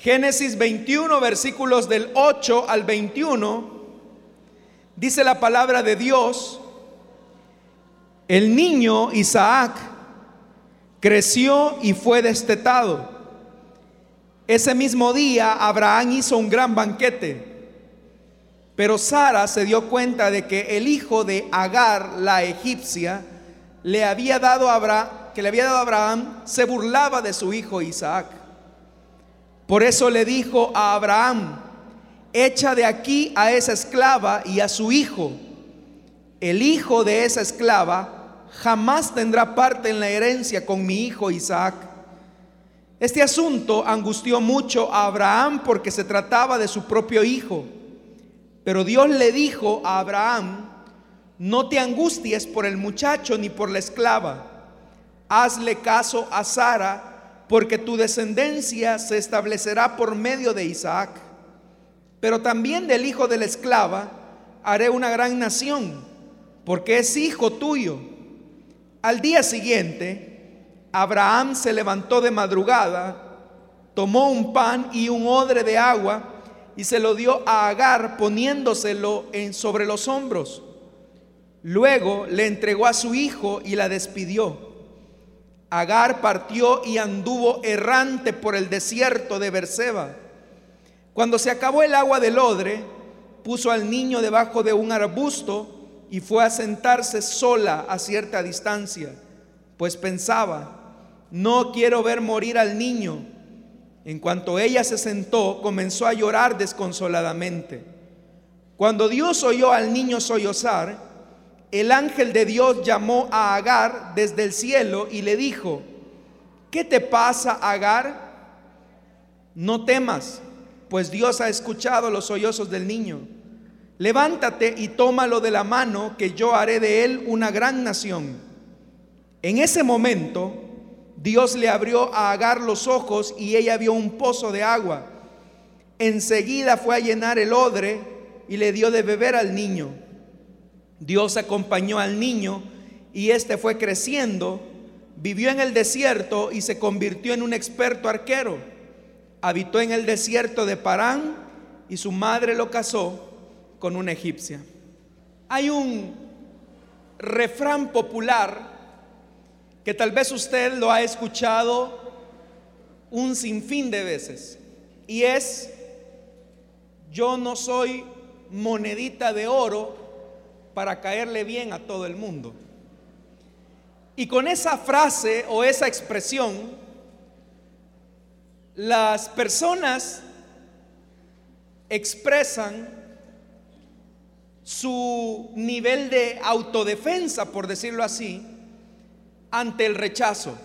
Génesis 21, versículos del 8 al 21, dice la palabra de Dios, el niño Isaac creció y fue destetado. Ese mismo día Abraham hizo un gran banquete, pero Sara se dio cuenta de que el hijo de Agar, la egipcia, le había dado a Abraham, que le había dado a Abraham, se burlaba de su hijo Isaac. Por eso le dijo a Abraham, echa de aquí a esa esclava y a su hijo. El hijo de esa esclava jamás tendrá parte en la herencia con mi hijo Isaac. Este asunto angustió mucho a Abraham porque se trataba de su propio hijo. Pero Dios le dijo a Abraham, no te angusties por el muchacho ni por la esclava. Hazle caso a Sara porque tu descendencia se establecerá por medio de Isaac. Pero también del hijo de la esclava haré una gran nación, porque es hijo tuyo. Al día siguiente, Abraham se levantó de madrugada, tomó un pan y un odre de agua y se lo dio a Agar poniéndoselo en, sobre los hombros. Luego le entregó a su hijo y la despidió. Agar partió y anduvo errante por el desierto de Berseba. Cuando se acabó el agua del odre, puso al niño debajo de un arbusto y fue a sentarse sola a cierta distancia, pues pensaba, no quiero ver morir al niño. En cuanto ella se sentó, comenzó a llorar desconsoladamente. Cuando Dios oyó al niño sollozar, el ángel de Dios llamó a Agar desde el cielo y le dijo, ¿qué te pasa, Agar? No temas, pues Dios ha escuchado los sollozos del niño. Levántate y tómalo de la mano, que yo haré de él una gran nación. En ese momento, Dios le abrió a Agar los ojos y ella vio un pozo de agua. Enseguida fue a llenar el odre y le dio de beber al niño. Dios acompañó al niño y éste fue creciendo, vivió en el desierto y se convirtió en un experto arquero. Habitó en el desierto de Parán y su madre lo casó con una egipcia. Hay un refrán popular que tal vez usted lo ha escuchado un sinfín de veces y es, yo no soy monedita de oro para caerle bien a todo el mundo. Y con esa frase o esa expresión, las personas expresan su nivel de autodefensa, por decirlo así, ante el rechazo.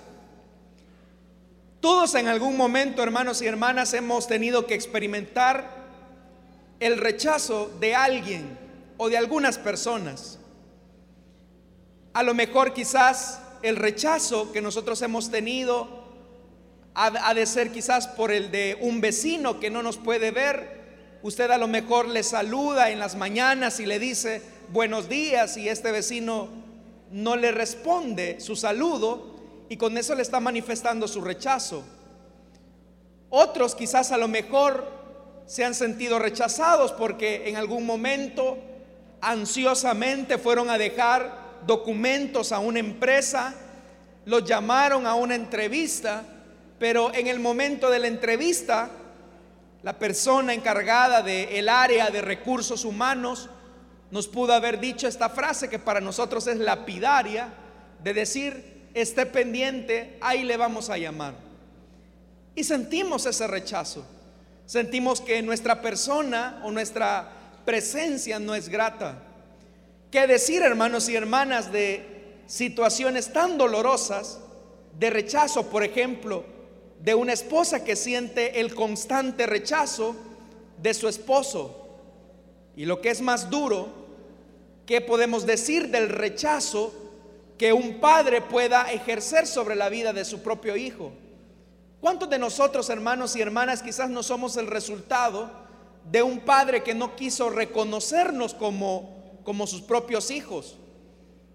Todos en algún momento, hermanos y hermanas, hemos tenido que experimentar el rechazo de alguien o de algunas personas. A lo mejor quizás el rechazo que nosotros hemos tenido ha, de ser quizás por el de un vecino que no nos puede ver. Usted a lo mejor le saluda en las mañanas y le dice buenos días y este vecino no le responde su saludo y con eso le está manifestando su rechazo. Otros quizás a lo mejor se han sentido rechazados porque en algún momento ansiosamente fueron a dejar documentos a una empresa, los llamaron a una entrevista, pero en el momento de la entrevista, la persona encargada del área de recursos humanos nos pudo haber dicho esta frase que para nosotros es lapidaria, de decir, esté pendiente, ahí le vamos a llamar. Y sentimos ese rechazo. Sentimos que nuestra persona o nuestra presencia no es grata. ¿Qué decir, hermanos y hermanas, de situaciones tan dolorosas de rechazo, por ejemplo, de una esposa que siente el constante rechazo de su esposo? Y lo que es más duro, ¿qué podemos decir del rechazo que un padre pueda ejercer sobre la vida de su propio hijo? ¿Cuántos de nosotros, hermanos y hermanas, quizás no somos el resultado de un padre que no quiso reconocernos como, como sus propios hijos,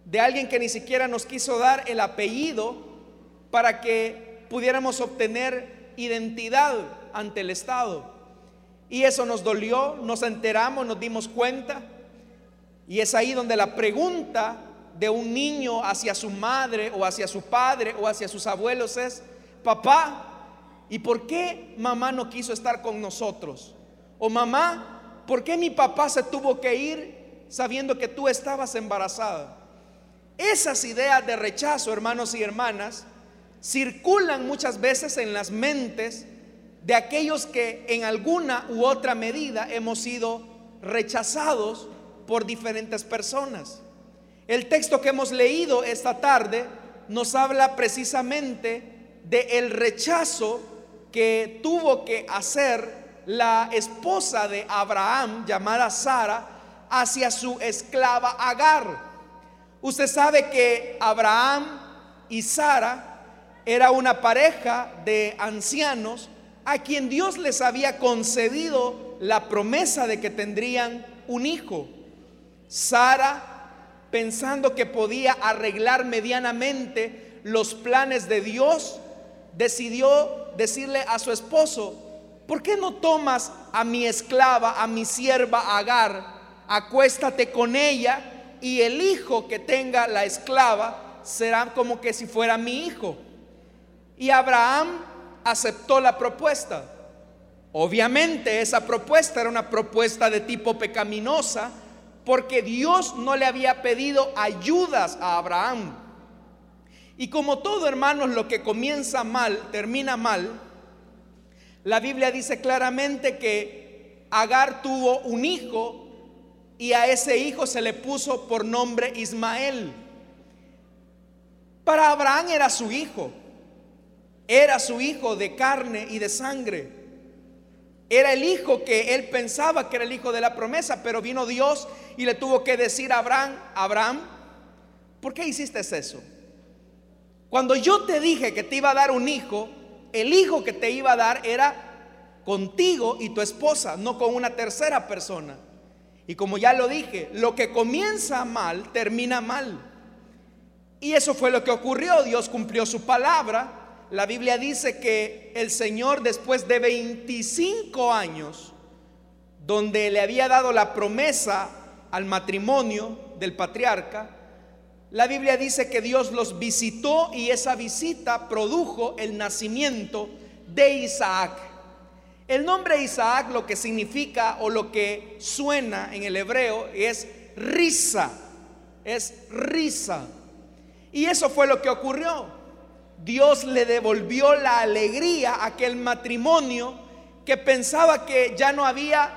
de alguien que ni siquiera nos quiso dar el apellido para que pudiéramos obtener identidad ante el Estado. Y eso nos dolió, nos enteramos, nos dimos cuenta. Y es ahí donde la pregunta de un niño hacia su madre o hacia su padre o hacia sus abuelos es, papá, ¿y por qué mamá no quiso estar con nosotros? O mamá, ¿por qué mi papá se tuvo que ir sabiendo que tú estabas embarazada? Esas ideas de rechazo, hermanos y hermanas, circulan muchas veces en las mentes de aquellos que en alguna u otra medida hemos sido rechazados por diferentes personas. El texto que hemos leído esta tarde nos habla precisamente de el rechazo que tuvo que hacer la esposa de Abraham llamada Sara hacia su esclava Agar. Usted sabe que Abraham y Sara era una pareja de ancianos a quien Dios les había concedido la promesa de que tendrían un hijo. Sara, pensando que podía arreglar medianamente los planes de Dios, decidió decirle a su esposo, ¿por qué no tomas a mi esclava, a mi sierva Agar, acuéstate con ella y el hijo que tenga la esclava será como que si fuera mi hijo? Y Abraham aceptó la propuesta. Obviamente esa propuesta era una propuesta de tipo pecaminosa porque Dios no le había pedido ayudas a Abraham. Y como todo hermanos, lo que comienza mal, termina mal, la Biblia dice claramente que Agar tuvo un hijo y a ese hijo se le puso por nombre Ismael. Para Abraham era su hijo. Era su hijo de carne y de sangre. Era el hijo que él pensaba que era el hijo de la promesa, pero vino Dios y le tuvo que decir a Abraham, Abraham, ¿por qué hiciste eso? Cuando yo te dije que te iba a dar un hijo, el hijo que te iba a dar era contigo y tu esposa, no con una tercera persona. Y como ya lo dije, lo que comienza mal termina mal. Y eso fue lo que ocurrió. Dios cumplió su palabra la Biblia dice que el Señor después de 25 años, donde le había dado la promesa al matrimonio del patriarca, la Biblia dice que Dios los visitó y esa visita produjo el nacimiento de Isaac. El nombre Isaac lo que significa o lo que suena en el hebreo es risa, es risa. Y eso fue lo que ocurrió. Dios le devolvió la alegría a aquel matrimonio que pensaba que ya no había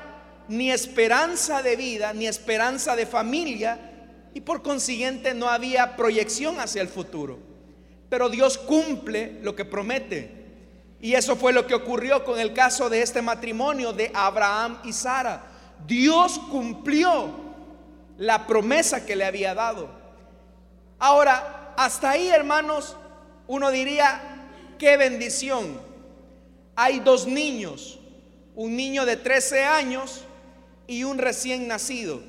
ni esperanza de vida, ni esperanza de familia, y por consiguiente no había proyección hacia el futuro. Pero Dios cumple lo que promete. Y eso fue lo que ocurrió con el caso de este matrimonio de Abraham y Sara. Dios cumplió la promesa que le había dado. Ahora, hasta ahí, hermanos, uno diría, qué bendición. Hay dos niños, un niño de 13 años y un recién nacido.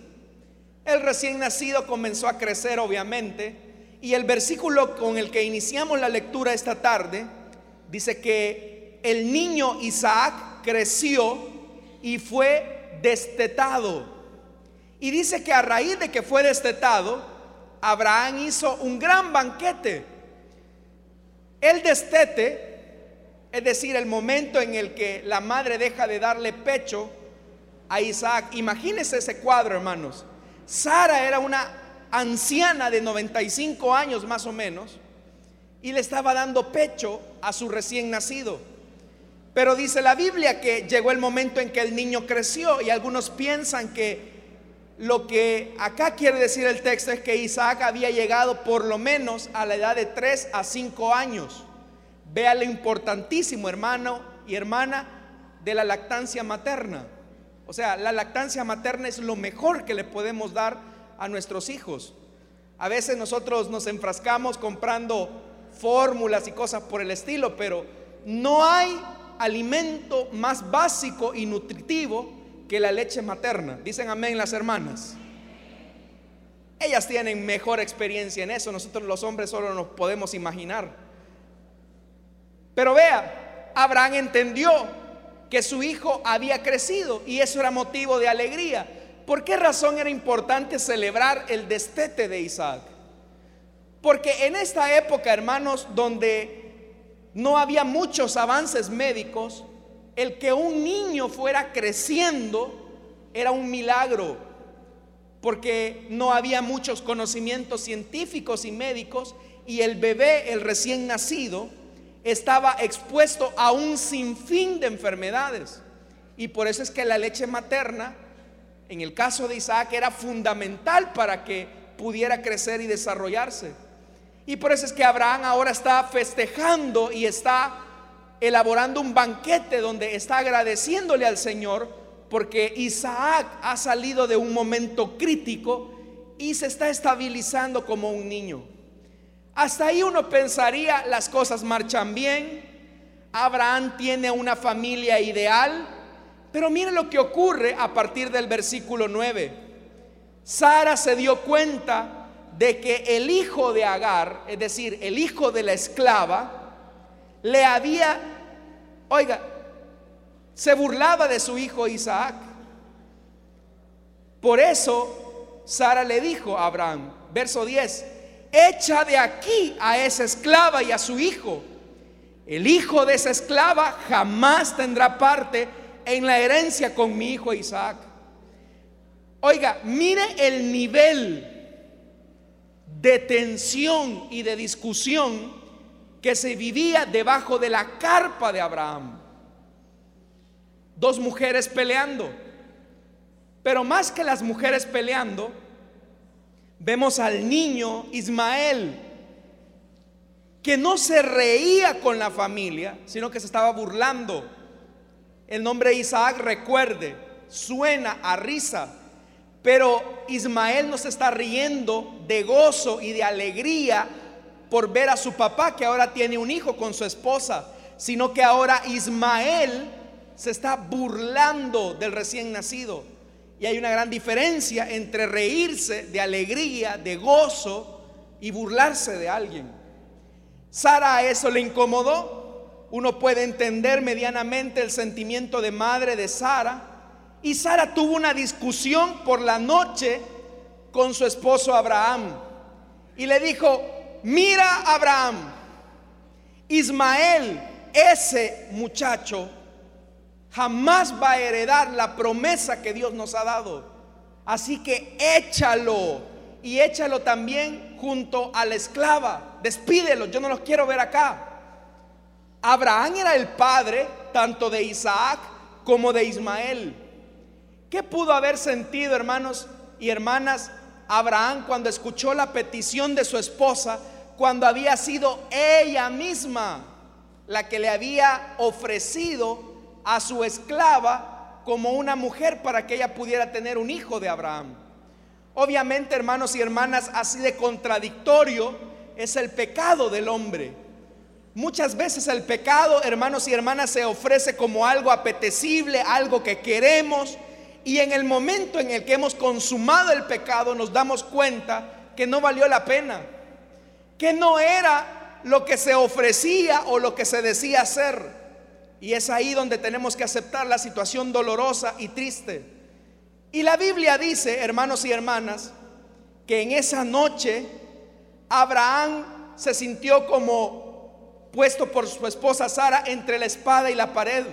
El recién nacido comenzó a crecer, obviamente, y el versículo con el que iniciamos la lectura esta tarde dice que el niño Isaac creció y fue destetado. Y dice que a raíz de que fue destetado, Abraham hizo un gran banquete el destete, es decir, el momento en el que la madre deja de darle pecho a Isaac. Imagínense ese cuadro, hermanos. Sara era una anciana de 95 años más o menos y le estaba dando pecho a su recién nacido. Pero dice la Biblia que llegó el momento en que el niño creció y algunos piensan que lo que acá quiere decir el texto es que Isaac había llegado por lo menos a la edad de 3 a 5 años. Vea lo importantísimo, hermano y hermana, de la lactancia materna. O sea, la lactancia materna es lo mejor que le podemos dar a nuestros hijos. A veces nosotros nos enfrascamos comprando fórmulas y cosas por el estilo, pero no hay alimento más básico y nutritivo que la leche materna. Dicen amén las hermanas. Ellas tienen mejor experiencia en eso. Nosotros los hombres solo nos podemos imaginar. Pero vea, Abraham entendió que su hijo había crecido y eso era motivo de alegría. ¿Por qué razón era importante celebrar el destete de Isaac? Porque en esta época, hermanos, donde no había muchos avances médicos, el que un niño fuera creciendo era un milagro, porque no había muchos conocimientos científicos y médicos y el bebé, el recién nacido, estaba expuesto a un sinfín de enfermedades. Y por eso es que la leche materna, en el caso de Isaac, era fundamental para que pudiera crecer y desarrollarse. Y por eso es que Abraham ahora está festejando y está elaborando un banquete donde está agradeciéndole al Señor porque Isaac ha salido de un momento crítico y se está estabilizando como un niño. Hasta ahí uno pensaría, las cosas marchan bien, Abraham tiene una familia ideal, pero mire lo que ocurre a partir del versículo 9. Sara se dio cuenta de que el hijo de Agar, es decir, el hijo de la esclava, le había, oiga, se burlaba de su hijo Isaac. Por eso Sara le dijo a Abraham, verso 10, echa de aquí a esa esclava y a su hijo. El hijo de esa esclava jamás tendrá parte en la herencia con mi hijo Isaac. Oiga, mire el nivel de tensión y de discusión que se vivía debajo de la carpa de Abraham. Dos mujeres peleando. Pero más que las mujeres peleando, vemos al niño Ismael, que no se reía con la familia, sino que se estaba burlando. El nombre Isaac, recuerde, suena a risa, pero Ismael no se está riendo de gozo y de alegría por ver a su papá que ahora tiene un hijo con su esposa, sino que ahora Ismael se está burlando del recién nacido. Y hay una gran diferencia entre reírse de alegría, de gozo y burlarse de alguien. Sara a eso le incomodó. Uno puede entender medianamente el sentimiento de madre de Sara y Sara tuvo una discusión por la noche con su esposo Abraham. Y le dijo, mira Abraham, Ismael, ese muchacho, jamás va a heredar la promesa que Dios nos ha dado. Así que échalo y échalo también junto a la esclava. Despídelo, yo no los quiero ver acá. Abraham era el padre tanto de Isaac como de Ismael. ¿Qué pudo haber sentido, hermanos y hermanas, Abraham cuando escuchó la petición de su esposa, cuando había sido ella misma la que le había ofrecido a su esclava como una mujer para que ella pudiera tener un hijo de Abraham? Obviamente, hermanos y hermanas, así de contradictorio es el pecado del hombre. Muchas veces el pecado, hermanos y hermanas, se ofrece como algo apetecible, algo que queremos, y en el momento en el que hemos consumado el pecado nos damos cuenta que no valió la pena, que no era lo que se ofrecía o lo que se decía hacer. Y es ahí donde tenemos que aceptar la situación dolorosa y triste. Y la Biblia dice, hermanos y hermanas, que en esa noche Abraham se sintió como puesto por su esposa Sara entre la espada y la pared.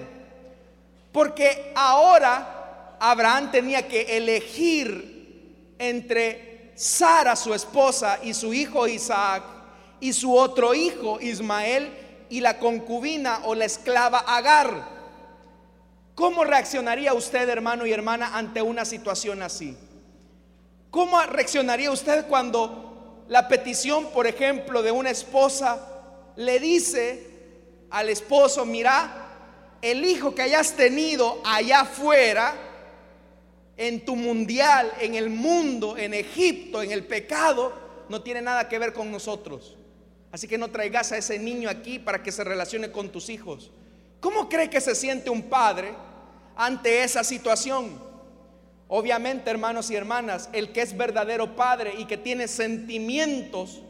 Porque ahora Abraham tenía que elegir entre Sara, su esposa, y su hijo Isaac, y su otro hijo Ismael, y la concubina o la esclava Agar. ¿Cómo reaccionaría usted, hermano y hermana, ante una situación así? ¿Cómo reaccionaría usted cuando la petición, por ejemplo, de una esposa le dice al esposo, mira, el hijo que hayas tenido allá afuera, en tu mundial, en el mundo, en Egipto, en el pecado, no tiene nada que ver con nosotros. Así que no traigas a ese niño aquí para que se relacione con tus hijos. ¿Cómo cree que se siente un padre ante esa situación? Obviamente, hermanos y hermanas, el que es verdadero padre y que tiene sentimientos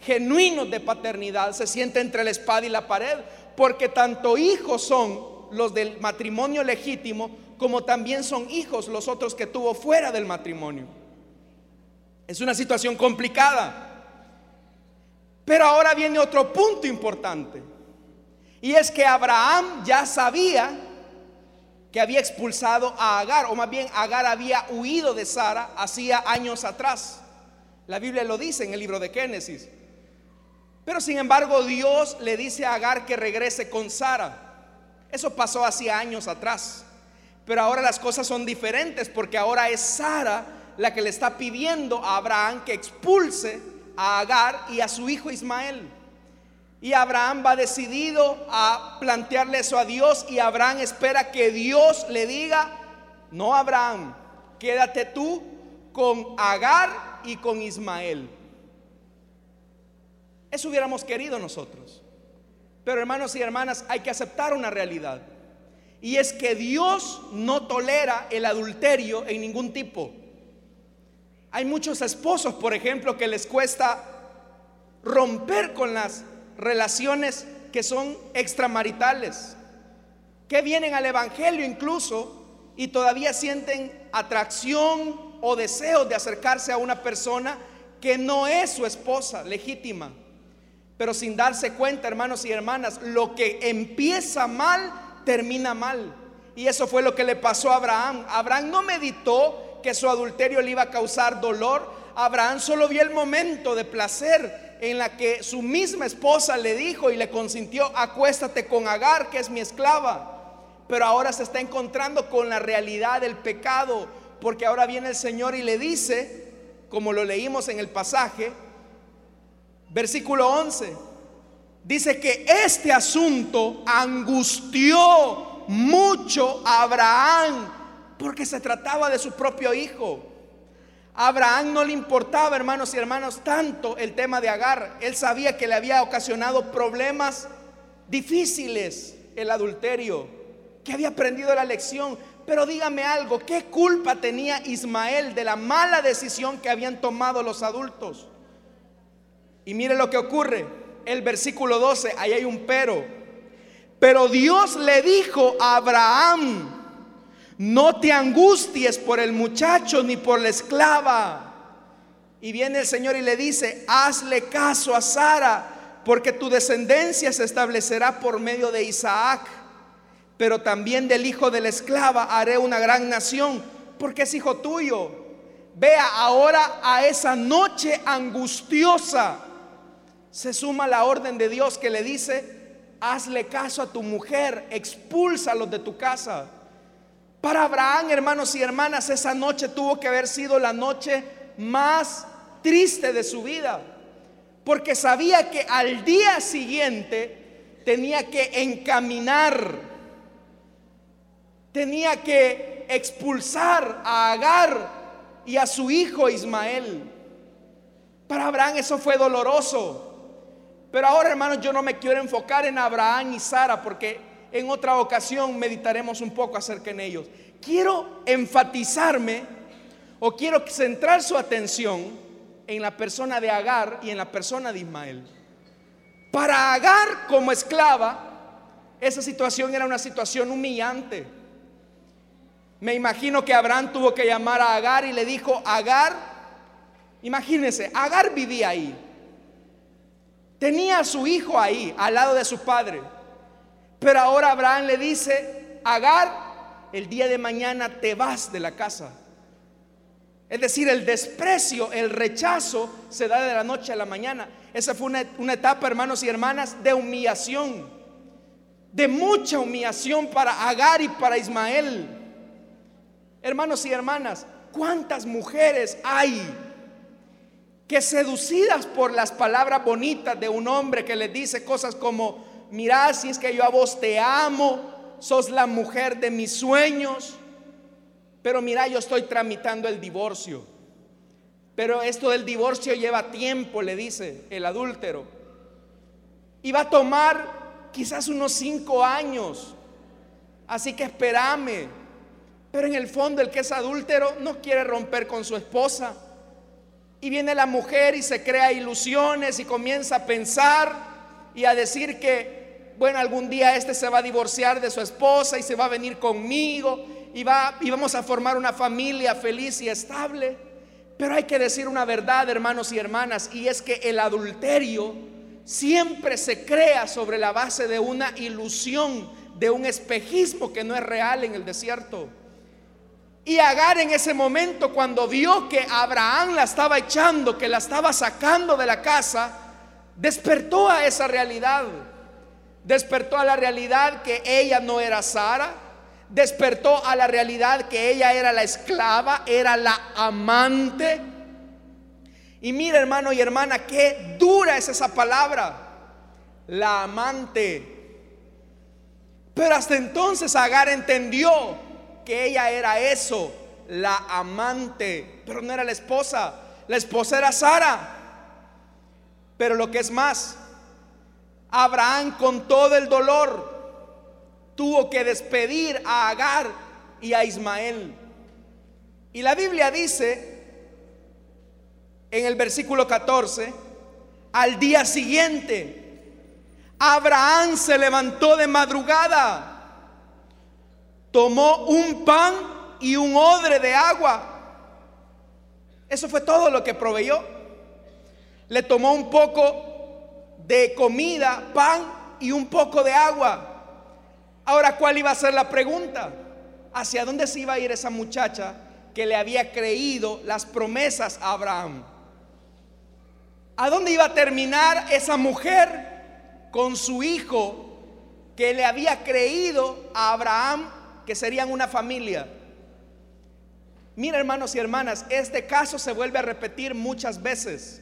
genuinos de paternidad, se siente entre la espada y la pared, porque tanto hijos son los del matrimonio legítimo, como también son hijos los otros que tuvo fuera del matrimonio. Es una situación complicada. Pero ahora viene otro punto importante. Y es que Abraham ya sabía que había expulsado a Agar, o más bien Agar había huido de Sara hacía años atrás. La Biblia lo dice en el libro de Génesis. Pero sin embargo Dios le dice a Agar que regrese con Sara. Eso pasó hacía años atrás. Pero ahora las cosas son diferentes porque ahora es Sara la que le está pidiendo a Abraham que expulse a Agar y a su hijo Ismael. Y Abraham va decidido a plantearle eso a Dios y Abraham espera que Dios le diga, no Abraham, quédate tú con Agar y con Ismael. Eso hubiéramos querido nosotros. Pero hermanos y hermanas, hay que aceptar una realidad. Y es que Dios no tolera el adulterio en ningún tipo. Hay muchos esposos, por ejemplo, que les cuesta romper con las relaciones que son extramaritales, que vienen al Evangelio incluso y todavía sienten atracción o deseo de acercarse a una persona que no es su esposa legítima. Pero sin darse cuenta, hermanos y hermanas, lo que empieza mal, termina mal. Y eso fue lo que le pasó a Abraham. Abraham no meditó que su adulterio le iba a causar dolor. Abraham solo vio el momento de placer en la que su misma esposa le dijo y le consintió, acuéstate con Agar, que es mi esclava. Pero ahora se está encontrando con la realidad del pecado, porque ahora viene el Señor y le dice, como lo leímos en el pasaje, versículo 11, dice que este asunto angustió mucho a Abraham porque se trataba de su propio hijo. A Abraham no le importaba, hermanos y hermanos, tanto el tema de Agar. Él sabía que le había ocasionado problemas difíciles el adulterio, que había aprendido la lección. Pero dígame algo, ¿qué culpa tenía Ismael de la mala decisión que habían tomado los adultos? Y mire lo que ocurre. El versículo 12, ahí hay un pero. Pero Dios le dijo a Abraham, no te angusties por el muchacho ni por la esclava. Y viene el Señor y le dice, hazle caso a Sara, porque tu descendencia se establecerá por medio de Isaac. Pero también del hijo de la esclava haré una gran nación, porque es hijo tuyo. Vea ahora a esa noche angustiosa se suma la orden de Dios que le dice, hazle caso a tu mujer, expúlsalos de tu casa. Para Abraham, hermanos y hermanas, esa noche tuvo que haber sido la noche más triste de su vida, porque sabía que al día siguiente tenía que encaminar, tenía que expulsar a Agar y a su hijo Ismael. Para Abraham eso fue doloroso. Pero ahora, hermanos, yo no me quiero enfocar en Abraham y Sara porque en otra ocasión meditaremos un poco acerca en ellos. Quiero enfatizarme o quiero centrar su atención en la persona de Agar y en la persona de Ismael. Para Agar como esclava, esa situación era una situación humillante. Me imagino que Abraham tuvo que llamar a Agar y le dijo, Agar, imagínense, Agar vivía ahí. Tenía a su hijo ahí, al lado de su padre. Pero ahora Abraham le dice, Agar, el día de mañana te vas de la casa. Es decir, el desprecio, el rechazo se da de la noche a la mañana. Esa fue una, etapa, hermanos y hermanas, de humillación, de mucha humillación para Agar y para Ismael. Hermanos y hermanas, ¿cuántas mujeres hay que seducidas por las palabras bonitas de un hombre que les dice cosas como, mira, si es que yo a vos te amo, sos la mujer de mis sueños, pero mira, yo estoy tramitando el divorcio. Pero esto del divorcio lleva tiempo, le dice el adúltero. Y va a tomar quizás unos cinco años. Así que espérame. Pero en el fondo el que es adúltero no quiere romper con su esposa Y viene la mujer y se crea ilusiones y comienza a pensar y a decir que, bueno, algún día este se va a divorciar de su esposa y se va a venir conmigo y, va, y vamos a formar una familia feliz y estable. Pero hay que decir una verdad, hermanos y hermanas, y es que el adulterio siempre se crea sobre la base de una ilusión, de un espejismo que no es real en el desierto. Y Agar en ese momento cuando vio que Abraham la estaba echando, que la estaba sacando de la casa, despertó a esa realidad. Despertó a la realidad que ella no era Sara, despertó a la realidad que ella era la esclava, era la amante. Y mira hermano y hermana, qué dura es esa palabra, la amante. Pero hasta entonces Agar entendió que ella era eso, la amante, pero no era la esposa. La esposa era Sara. Pero lo que es más, Abraham con todo el dolor tuvo que despedir a Agar y a Ismael. Y la Biblia dice en el versículo 14, al día siguiente, Abraham se levantó de madrugada, tomó un pan y un odre de agua. Eso fue todo lo que proveyó. Le tomó un poco de comida, pan y un poco de agua. Ahora, ¿cuál iba a ser la pregunta? ¿Hacia dónde se iba a ir esa muchacha que le había creído las promesas a Abraham? ¿A dónde iba a terminar esa mujer con su hijo que le había creído a Abraham que serían una familia? Mira hermanos y hermanas, este caso se vuelve a repetir muchas veces.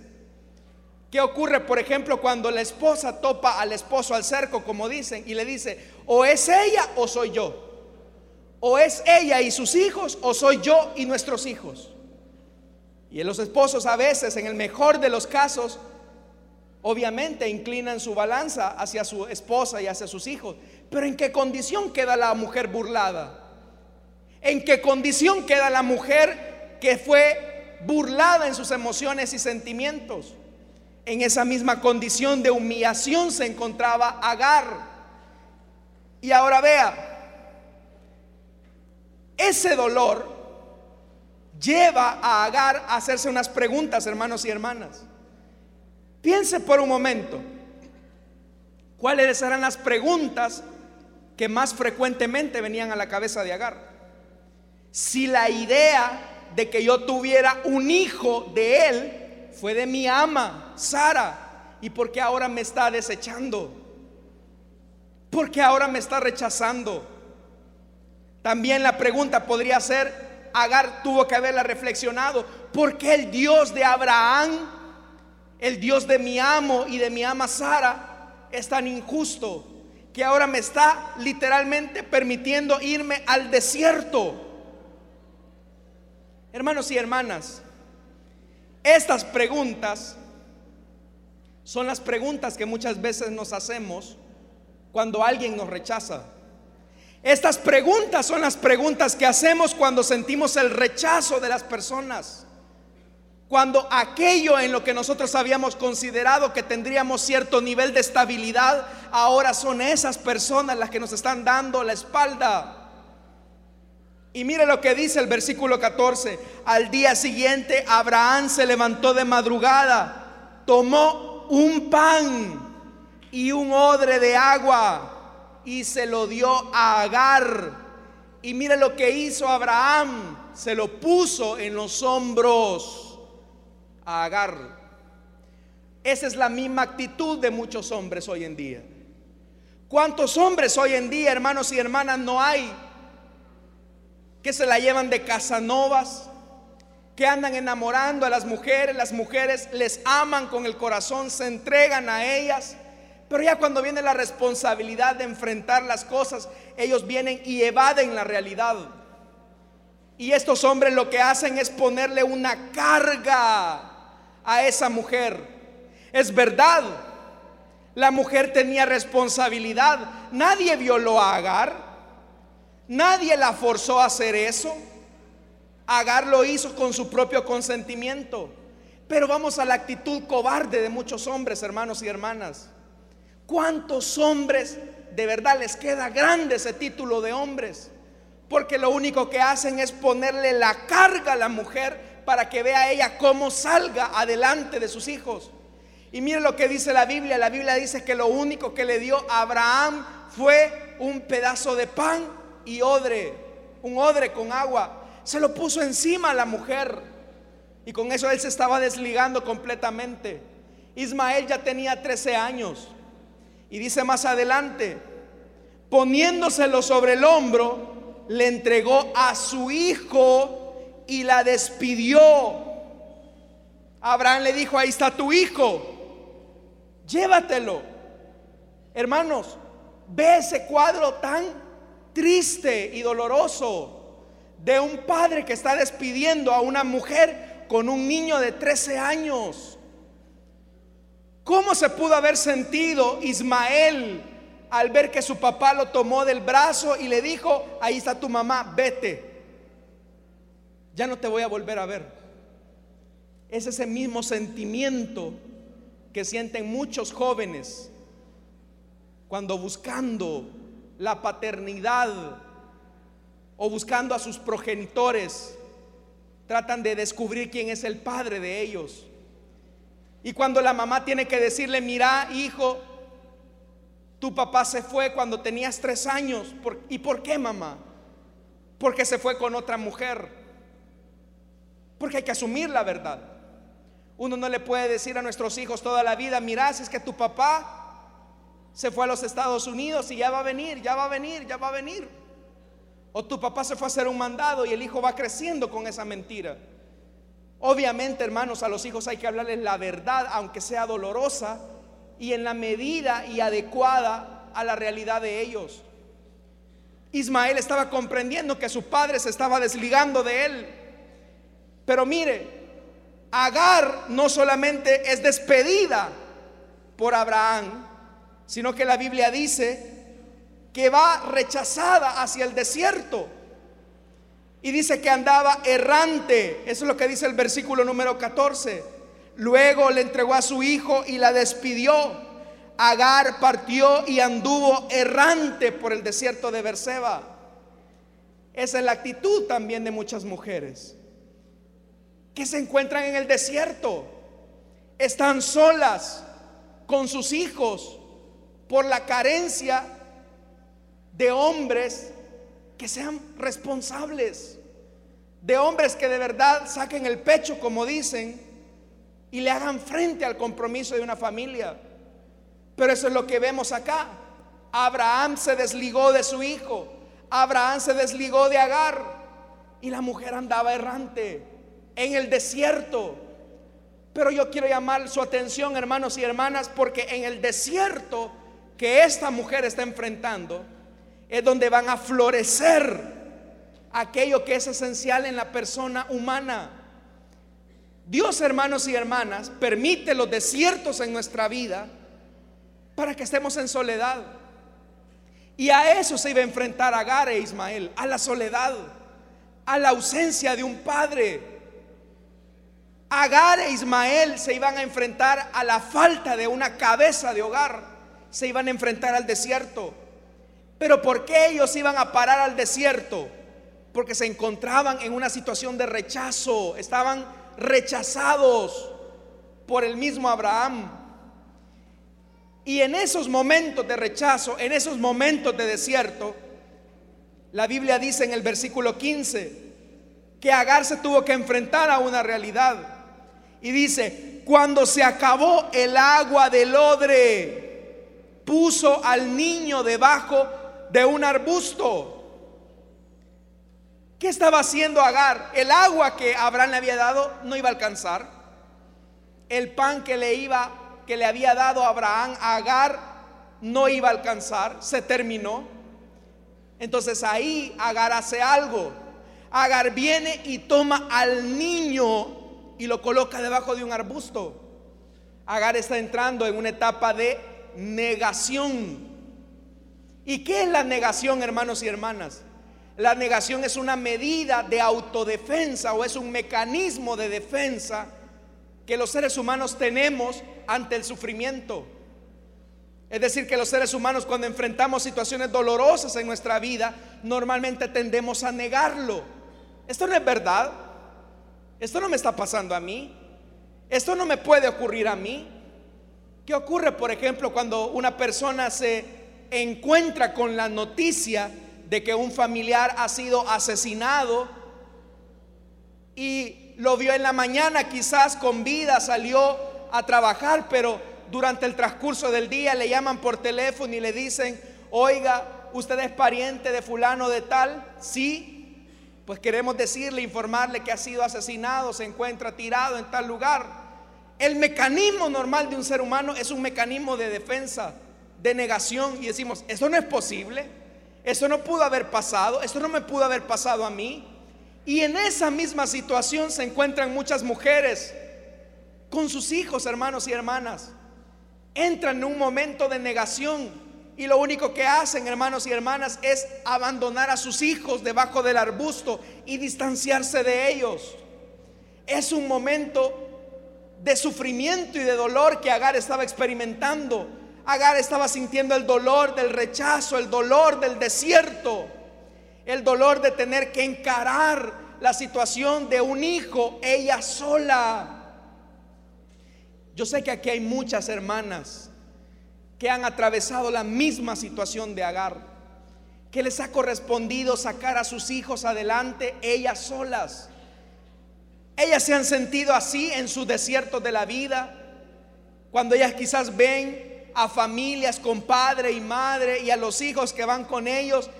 ¿Qué ocurre, por ejemplo, cuando la esposa topa al esposo al cerco, como dicen, y le dice, o es ella o soy yo? O es ella y sus hijos o soy yo y nuestros hijos. Y los esposos a veces, en el mejor de los casos, obviamente inclinan su balanza hacia su esposa y hacia sus hijos. Pero ¿en qué condición queda la mujer burlada? ¿En qué condición queda la mujer que fue burlada en sus emociones y sentimientos? En esa misma condición de humillación se encontraba Agar. Y ahora vea, ese dolor lleva a Agar a hacerse unas preguntas, hermanos y hermanas. Piense por un momento, ¿cuáles eran las preguntas que más frecuentemente venían a la cabeza de Agar? Si la idea de que yo tuviera un hijo de él fue de mi ama, Sara, ¿y por qué ahora me está desechando? porque ahora me está rechazando? También la pregunta podría ser, Agar tuvo que haberla reflexionado, ¿por qué el Dios de Abraham, el Dios de mi amo y de mi ama Sara, es tan injusto que ahora me está literalmente permitiendo irme al desierto? Hermanos y hermanas, estas preguntas son las preguntas que muchas veces nos hacemos cuando alguien nos rechaza. Estas preguntas son las preguntas que hacemos cuando sentimos el rechazo de las personas. Cuando aquello en lo que nosotros habíamos considerado que tendríamos cierto nivel de estabilidad, ahora son esas personas las que nos están dando la espalda. Y mire lo que dice el versículo 14. Al día siguiente Abraham se levantó de madrugada, tomó un pan y un odre de agua y se lo dio a Agar. Y mire lo que hizo Abraham, se lo puso en los hombros a Agar. Esa es la misma actitud de muchos hombres hoy en día. ¿Cuántos hombres hoy en día, hermanos y hermanas, no hay que se la llevan de casanovas, que andan enamorando a las mujeres, las mujeres les aman con el corazón, se entregan a ellas, pero ya cuando viene la responsabilidad de enfrentar las cosas, ellos vienen y evaden la realidad. Y estos hombres lo que hacen es ponerle una carga a esa mujer. Es verdad, la mujer tenía responsabilidad. Nadie violó a Agar. Nadie la forzó a hacer eso. Agar lo hizo con su propio consentimiento. Pero vamos a la actitud cobarde de muchos hombres, hermanos y hermanas. ¿Cuántos hombres de verdad les queda grande ese título de hombres? Porque lo único que hacen es ponerle la carga a la mujer para que vea ella cómo salga adelante de sus hijos. Y mire lo que dice la Biblia. La Biblia dice que lo único que le dio a Abraham fue un pedazo de pan y odre, un odre con agua. Se lo puso encima a la mujer. Y con eso él se estaba desligando completamente. Ismael ya tenía 13 años. Y dice más adelante, poniéndoselo sobre el hombro, le entregó a su hijo y la despidió. Abraham le dijo, ahí está tu hijo, llévatelo. Hermanos, ve ese cuadro tan triste y doloroso de un padre que está despidiendo a una mujer con un niño de 13 años. ¿Cómo se pudo haber sentido Ismael al ver que su papá lo tomó del brazo y le dijo, ahí está tu mamá, vete, ya no te voy a volver a ver? Es ese mismo sentimiento que sienten muchos jóvenes cuando buscando la paternidad o buscando a sus progenitores, tratan de descubrir quién es el padre de ellos. Y cuando la mamá tiene que decirle, mira, hijo, tu papá se fue cuando tenías tres años. ¿Y por qué, mamá? Porque se fue con otra mujer. Porque hay que asumir la verdad. Uno no le puede decir a nuestros hijos toda la vida, mira, si es que tu papá se fue a los Estados Unidos y ya va a venir, ya va a venir, ya va a venir. O tu papá se fue a hacer un mandado y el hijo va creciendo con esa mentira. Obviamente, hermanos, a los hijos hay que hablarles la verdad, aunque sea dolorosa, y en la medida y adecuada a la realidad de ellos. Ismael estaba comprendiendo que su padre se estaba desligando de él. Pero mire, Agar no solamente es despedida por Abraham, sino que la Biblia dice que va rechazada hacia el desierto. Y dice que andaba errante. Eso es lo que dice el versículo número 14. Luego le entregó a su hijo y la despidió. Agar partió y anduvo errante por el desierto de Berseba. Esa es la actitud también de muchas mujeres que se encuentran en el desierto. Están solas con sus hijos por la carencia de hombres que sean responsables, de hombres que de verdad saquen el pecho, como dicen, y le hagan frente al compromiso de una familia. Pero eso es lo que vemos acá. Abraham se desligó de su hijo, Abraham se desligó de Agar y la mujer andaba errante en el desierto. Pero yo quiero llamar su atención, hermanos y hermanas, porque en el desierto que esta mujer está enfrentando es donde van a florecer aquello que es esencial en la persona humana. Dios, hermanos y hermanas, permite los desiertos en nuestra vida para que estemos en soledad. Y a eso se iba a enfrentar Agar e Ismael, a la soledad, a la ausencia de un padre. Agar e Ismael se iban a enfrentar a la falta de una cabeza de hogar se iban a enfrentar al desierto. Pero ¿por qué ellos iban a parar al desierto? Porque se encontraban en una situación de rechazo, estaban rechazados por el mismo Abraham. Y en esos momentos de rechazo, en esos momentos de desierto, la Biblia dice en el versículo 15 que Agar se tuvo que enfrentar a una realidad. Y dice, cuando se acabó el agua del odre, puso al niño debajo de un arbusto. ¿Qué estaba haciendo Agar? El agua que Abraham le había dado no iba a alcanzar. El pan que le iba que le había dado Abraham a Agar no iba a alcanzar, se terminó. Entonces ahí Agar hace algo. Agar viene y toma al niño y lo coloca debajo de un arbusto. Agar está entrando en una etapa de negación. ¿Y qué es la negación, hermanos y hermanas? La negación es una medida de autodefensa o es un mecanismo de defensa que los seres humanos tenemos ante el sufrimiento. Es decir, que los seres humanos cuando enfrentamos situaciones dolorosas en nuestra vida, normalmente tendemos a negarlo. Esto no es verdad. Esto no me está pasando a mí. Esto no me puede ocurrir a mí. ¿Qué ocurre, por ejemplo, cuando una persona se encuentra con la noticia de que un familiar ha sido asesinado y lo vio en la mañana, quizás con vida, salió a trabajar, pero durante el transcurso del día le llaman por teléfono y le dicen, oiga, ¿usted es pariente de fulano de tal? Sí, pues queremos decirle, informarle que ha sido asesinado, se encuentra tirado en tal lugar. El mecanismo normal de un ser humano es un mecanismo de defensa, de negación y decimos, eso no es posible, eso no pudo haber pasado, eso no me pudo haber pasado a mí. Y en esa misma situación se encuentran muchas mujeres con sus hijos, hermanos y hermanas. Entran en un momento de negación y lo único que hacen, hermanos y hermanas, es abandonar a sus hijos debajo del arbusto y distanciarse de ellos. Es un momento de sufrimiento y de dolor que Agar estaba experimentando. Agar estaba sintiendo el dolor del rechazo, el dolor del desierto, el dolor de tener que encarar la situación de un hijo ella sola. Yo sé que aquí hay muchas hermanas que han atravesado la misma situación de Agar, que les ha correspondido sacar a sus hijos adelante ellas solas. Ellas se han sentido así en sus desiertos de la vida, cuando ellas quizás ven a familias con padre y madre y a los hijos que van con ellos,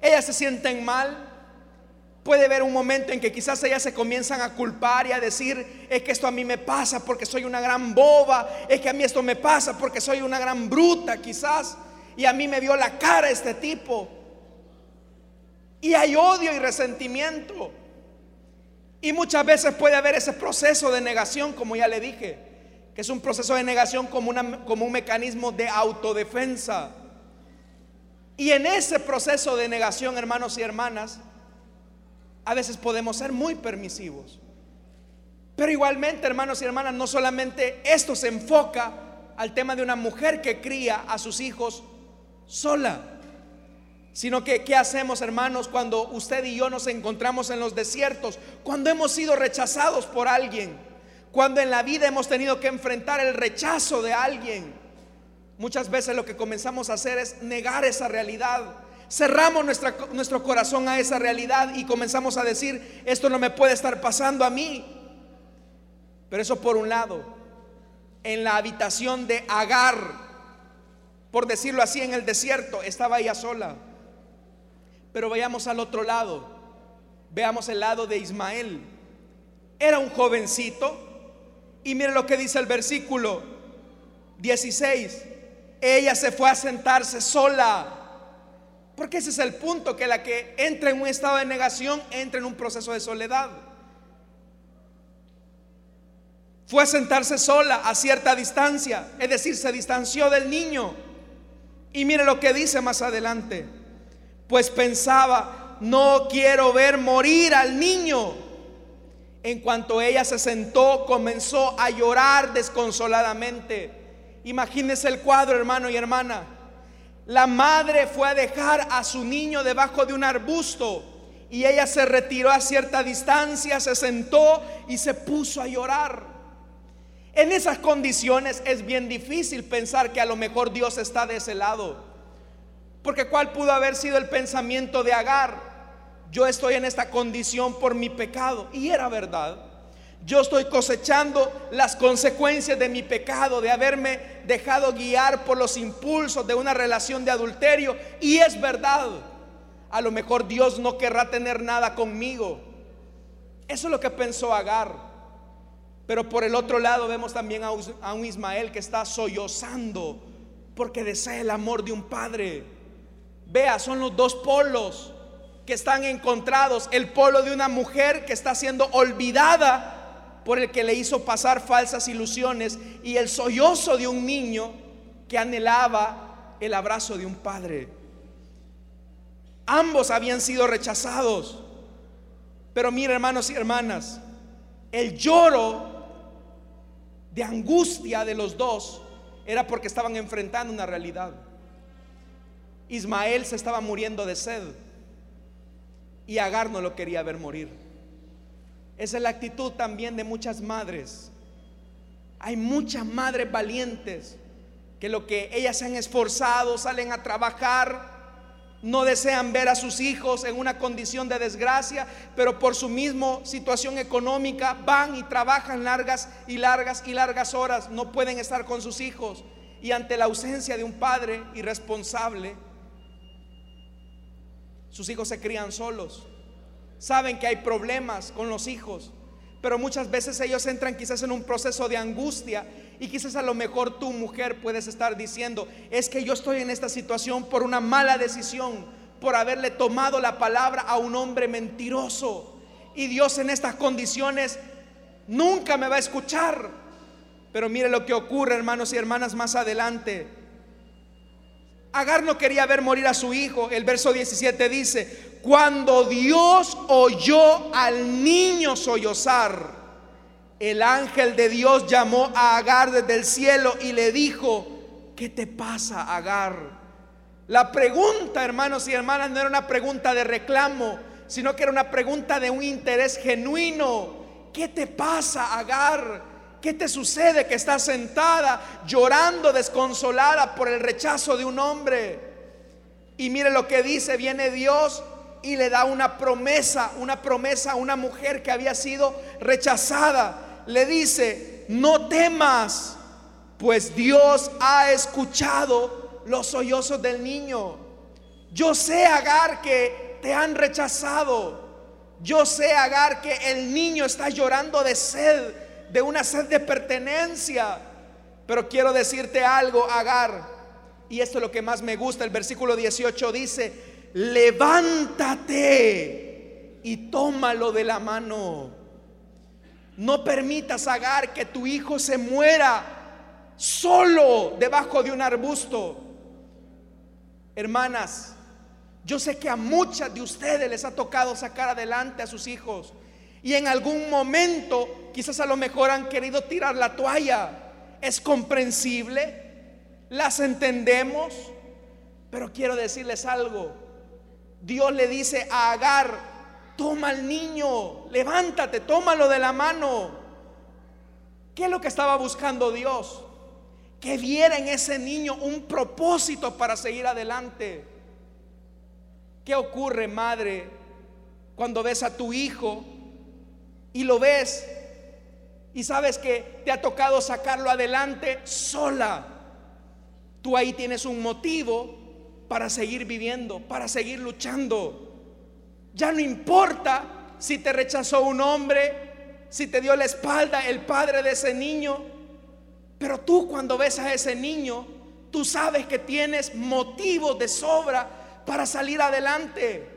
ellas se sienten mal. Puede haber un momento en que quizás ellas se comienzan a culpar y a decir, es que esto a mí me pasa porque soy una gran boba, es que a mí esto me pasa porque soy una gran bruta quizás, y a mí me vio la cara este tipo. Y hay odio y resentimiento. Y muchas veces puede haber ese proceso de negación, como ya le dije, que es un proceso de negación como, un mecanismo de autodefensa. Y en ese proceso de negación, hermanos y hermanas, a veces podemos ser muy permisivos. Pero igualmente, hermanos y hermanas, no solamente esto se enfoca al tema de una mujer que cría a sus hijos sola. Sino que, ¿qué hacemos, hermanos, cuando usted y yo nos encontramos en los desiertos? Cuando hemos sido rechazados por alguien. Cuando en la vida hemos tenido que enfrentar el rechazo de alguien. Muchas veces lo que comenzamos a hacer es negar esa realidad. Cerramos nuestro corazón a esa realidad y comenzamos a decir, esto no me puede estar pasando a mí. Pero eso por un lado, en la habitación de Agar, por decirlo así, en el desierto, estaba ella sola. Pero vayamos al otro lado. Veamos el lado de Ismael. Era un jovencito. Y mire lo que dice el versículo 16. Ella se fue a sentarse sola. Porque ese es el punto, que la que entra en un estado de negación entra en un proceso de soledad. Fue a sentarse sola a cierta distancia, es decir, se distanció del niño. Y mire lo que dice más adelante pues pensaba, no quiero ver morir al niño. En cuanto ella se sentó, comenzó a llorar desconsoladamente. Imagínese el cuadro, hermano y hermana. La madre fue a dejar a su niño debajo de un arbusto y ella se retiró a cierta distancia, se sentó y se puso a llorar. En esas condiciones es bien difícil pensar que a lo mejor Dios está de ese lado. Porque cuál pudo haber sido el pensamiento de Agar? Yo estoy en esta condición por mi pecado. Y era verdad. Yo estoy cosechando las consecuencias de mi pecado, de haberme dejado guiar por los impulsos de una relación de adulterio. Y es verdad. A lo mejor Dios no querrá tener nada conmigo. Eso es lo que pensó Agar. Pero por el otro lado vemos también a un Ismael que está sollozando porque desea el amor de un padre. Vea, son los dos polos que están encontrados. El polo de una mujer que está siendo olvidada por el que le hizo pasar falsas ilusiones y el sollozo de un niño que anhelaba el abrazo de un padre. Ambos habían sido rechazados. Pero mire hermanos y hermanas, el lloro de angustia de los dos era porque estaban enfrentando una realidad. Ismael se estaba muriendo de sed y Agar no lo quería ver morir. Esa es la actitud también de muchas madres. Hay muchas madres valientes que lo que ellas se han esforzado, salen a trabajar, no desean ver a sus hijos en una condición de desgracia, pero por su misma situación económica van y trabajan largas y largas y largas horas, no pueden estar con sus hijos. Y ante la ausencia de un padre irresponsable, sus hijos se crían solos. Saben que hay problemas con los hijos, pero muchas veces ellos entran quizás en un proceso de angustia y quizás a lo mejor tú mujer puedes estar diciendo, es que yo estoy en esta situación por una mala decisión, por haberle tomado la palabra a un hombre mentiroso. Y Dios en estas condiciones nunca me va a escuchar. Pero mire lo que ocurre, hermanos y hermanas, más adelante. Agar no quería ver morir a su hijo. El verso 17 dice, cuando Dios oyó al niño sollozar, el ángel de Dios llamó a Agar desde el cielo y le dijo, ¿qué te pasa, Agar? La pregunta, hermanos y hermanas, no era una pregunta de reclamo, sino que era una pregunta de un interés genuino. ¿Qué te pasa, Agar? ¿Qué te sucede que estás sentada llorando desconsolada por el rechazo de un hombre? Y mire lo que dice, viene Dios y le da una promesa, una promesa a una mujer que había sido rechazada le dice, no temas, pues Dios ha escuchado los sollozos del niño. Yo sé, Agar, que te han rechazado. Yo sé, Agar, que el niño está llorando de sed, de una sed de pertenencia. Pero quiero decirte algo, Agar, y esto es lo que más me gusta. El versículo 18 dice, levántate y tómalo de la mano. No permitas, Agar, que tu hijo se muera solo debajo de un arbusto. Hermanas, yo sé que a muchas de ustedes les ha tocado sacar adelante a sus hijos. Y en algún momento, quizás a lo mejor han querido tirar la toalla. Es comprensible, las entendemos, pero quiero decirles algo. Dios le dice a Agar, toma al niño, levántate, tómalo de la mano. ¿Qué es lo que estaba buscando Dios? Que viera en ese niño un propósito para seguir adelante. ¿Qué ocurre, madre, cuando ves a tu hijo y lo ves y sabes que te ha tocado sacarlo adelante sola? Tú ahí tienes un motivo para seguir viviendo, para seguir luchando. Ya no importa si te rechazó un hombre, si te dio la espalda el padre de ese niño. Pero tú cuando ves a ese niño, tú sabes que tienes motivos de sobra para salir adelante.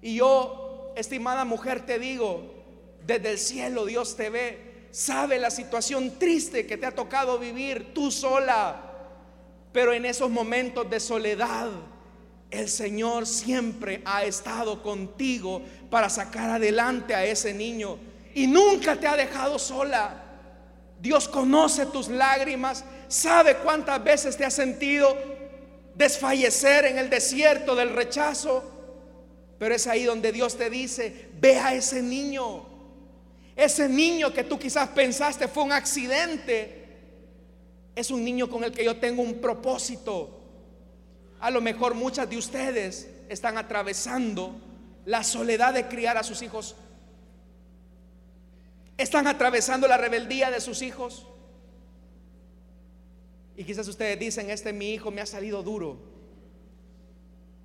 Y yo, estimada mujer, te digo, desde el cielo Dios te ve, sabe la situación triste que te ha tocado vivir tú sola. Pero en esos momentos de soledad, el Señor siempre ha estado contigo para sacar adelante a ese niño y nunca te ha dejado sola. Dios conoce tus lágrimas, sabe cuántas veces te has sentido desfallecer en el desierto del rechazo, pero es ahí donde Dios te dice, ve a ese niño. Ese niño que tú quizás pensaste fue un accidente, es un niño con el que yo tengo un propósito a lo mejor muchas de ustedes están atravesando la soledad de criar a sus hijos. Están atravesando la rebeldía de sus hijos. Y quizás ustedes dicen, este mi hijo me ha salido duro.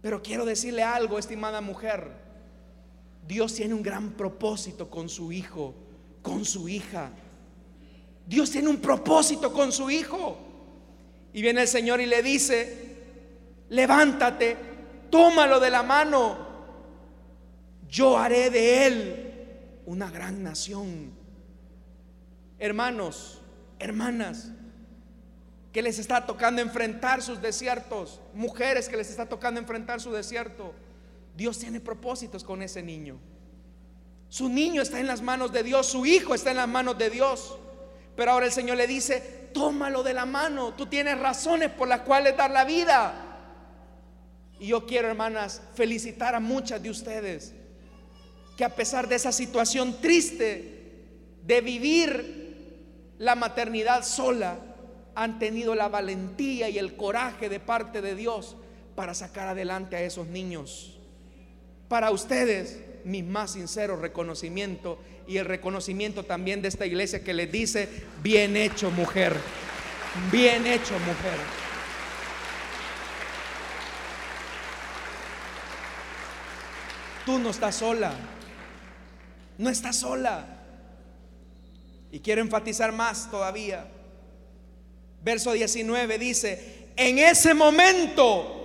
Pero quiero decirle algo, estimada mujer. Dios tiene un gran propósito con su hijo, con su hija. Dios tiene un propósito con su hijo. Y viene el Señor y le dice, levántate, tómalo de la mano, yo haré de él una gran nación. Hermanos, hermanas, que les está tocando enfrentar sus desiertos, mujeres que les está tocando enfrentar su desierto, Dios tiene propósitos con ese niño. Su niño está en las manos de Dios, su hijo está en las manos de Dios. Pero ahora el Señor le dice, tómalo de la mano, tú tienes razones por las cuales dar la vida. Y yo quiero, hermanas, felicitar a muchas de ustedes que a pesar de esa situación triste de vivir la maternidad sola, han tenido la valentía y el coraje de parte de Dios para sacar adelante a esos niños. Para ustedes, mi más sincero reconocimiento y el reconocimiento también de esta iglesia que les dice, bien hecho mujer, bien hecho mujer. Tú no estás sola, no estás sola. Y quiero enfatizar más todavía. Verso 19 dice, en ese momento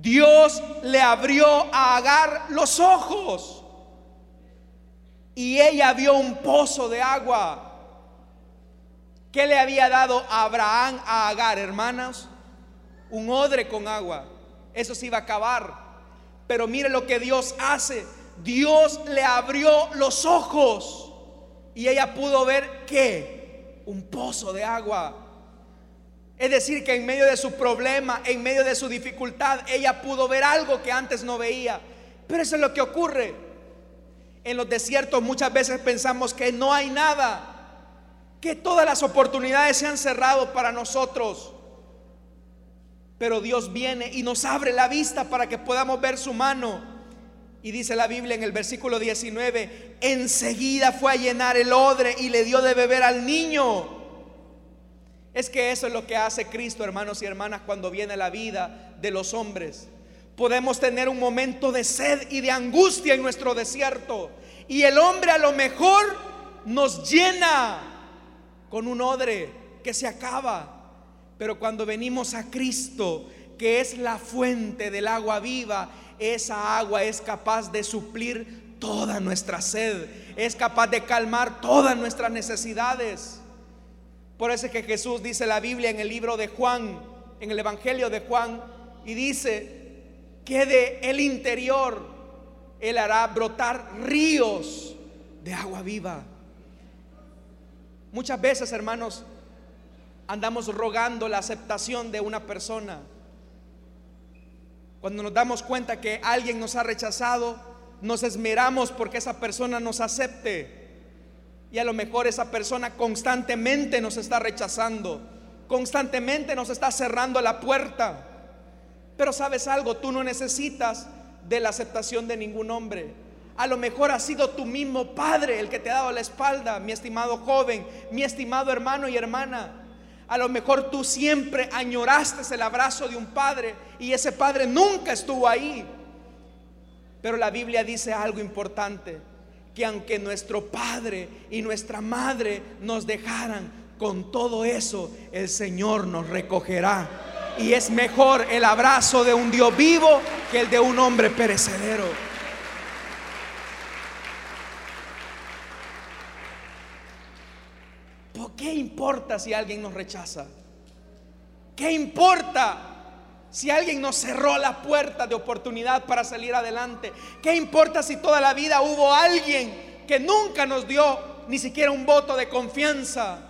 Dios le abrió a Agar los ojos y ella vio un pozo de agua. ¿Qué le había dado Abraham a Agar, hermanas? Un odre con agua. Eso se iba a acabar. Pero mire lo que Dios hace. Dios le abrió los ojos y ella pudo ver que un pozo de agua. Es decir, que en medio de su problema, en medio de su dificultad, ella pudo ver algo que antes no veía. Pero eso es lo que ocurre. En los desiertos muchas veces pensamos que no hay nada, que todas las oportunidades se han cerrado para nosotros. Pero Dios viene y nos abre la vista para que podamos ver su mano. Y dice la Biblia en el versículo 19, enseguida fue a llenar el odre y le dio de beber al niño. Es que eso es lo que hace Cristo, hermanos y hermanas, cuando viene la vida de los hombres. Podemos tener un momento de sed y de angustia en nuestro desierto. Y el hombre a lo mejor nos llena con un odre que se acaba. Pero cuando venimos a Cristo, que es la fuente del agua viva, esa agua es capaz de suplir toda nuestra sed, es capaz de calmar todas nuestras necesidades. Por eso es que Jesús dice la Biblia en el libro de Juan, en el Evangelio de Juan, y dice que de el interior Él hará brotar ríos de agua viva. Muchas veces, hermanos, andamos rogando la aceptación de una persona. Cuando nos damos cuenta que alguien nos ha rechazado, nos esmeramos porque esa persona nos acepte. Y a lo mejor esa persona constantemente nos está rechazando, constantemente nos está cerrando la puerta. Pero sabes algo, tú no necesitas de la aceptación de ningún hombre. A lo mejor ha sido tu mismo padre el que te ha dado la espalda, mi estimado joven, mi estimado hermano y hermana. A lo mejor tú siempre añoraste el abrazo de un padre y ese padre nunca estuvo ahí. Pero la Biblia dice algo importante que aunque nuestro padre y nuestra madre nos dejaran, con todo eso el Señor nos recogerá. Y es mejor el abrazo de un Dios vivo que el de un hombre perecedero. ¿Por qué importa si alguien nos rechaza? ¿Qué importa si alguien nos cerró la puerta de oportunidad para salir adelante, ¿qué importa si toda la vida hubo alguien que nunca nos dio ni siquiera un voto de confianza?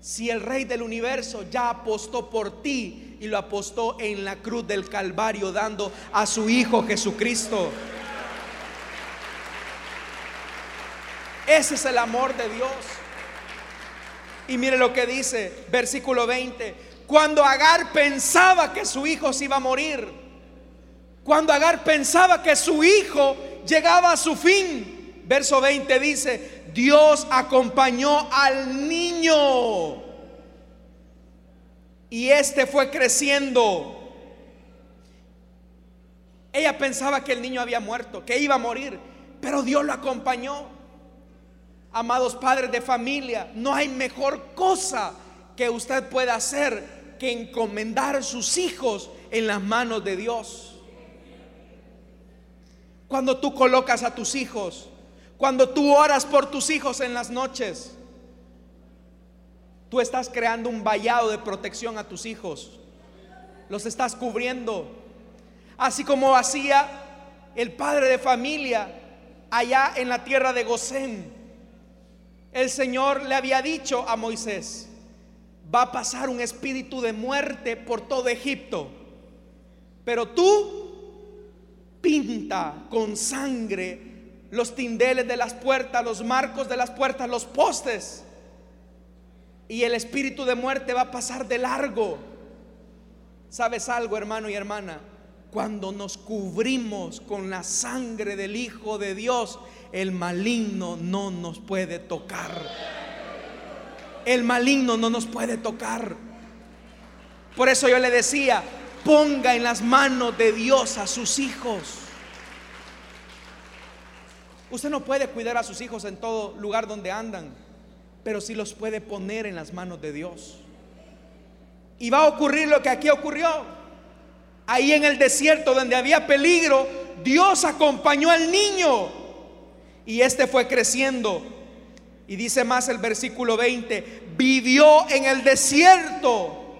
Si el Rey del universo ya apostó por ti y lo apostó en la cruz del Calvario dando a su Hijo Jesucristo. Ese es el amor de Dios. Y mire lo que dice, versículo 20 cuando Agar pensaba que su hijo se iba a morir. Cuando Agar pensaba que su hijo llegaba a su fin. Verso 20 dice, Dios acompañó al niño. Y este fue creciendo. Ella pensaba que el niño había muerto, que iba a morir, pero Dios lo acompañó. Amados padres de familia, no hay mejor cosa que usted pueda hacer que encomendar sus hijos en las manos de Dios. Cuando tú colocas a tus hijos, cuando tú oras por tus hijos en las noches, tú estás creando un vallado de protección a tus hijos. Los estás cubriendo. Así como hacía el padre de familia allá en la tierra de Gosén. el Señor le había dicho a Moisés, va a pasar un espíritu de muerte por todo Egipto, pero tú pinta con sangre los tindeles de las puertas, los marcos de las puertas, los postes, y el espíritu de muerte va a pasar de largo. ¿Sabes algo, hermano y hermana? Cuando nos cubrimos con la sangre del Hijo de Dios, el maligno no nos puede tocar. El maligno no nos puede tocar. Por eso yo le decía, ponga en las manos de Dios a sus hijos. Usted no puede cuidar a sus hijos en todo lugar donde andan, pero sí los puede poner en las manos de Dios. Y va a ocurrir lo que aquí ocurrió. Ahí en el desierto donde había peligro, Dios acompañó al niño y este fue creciendo. Y dice más el versículo 20, vivió en el desierto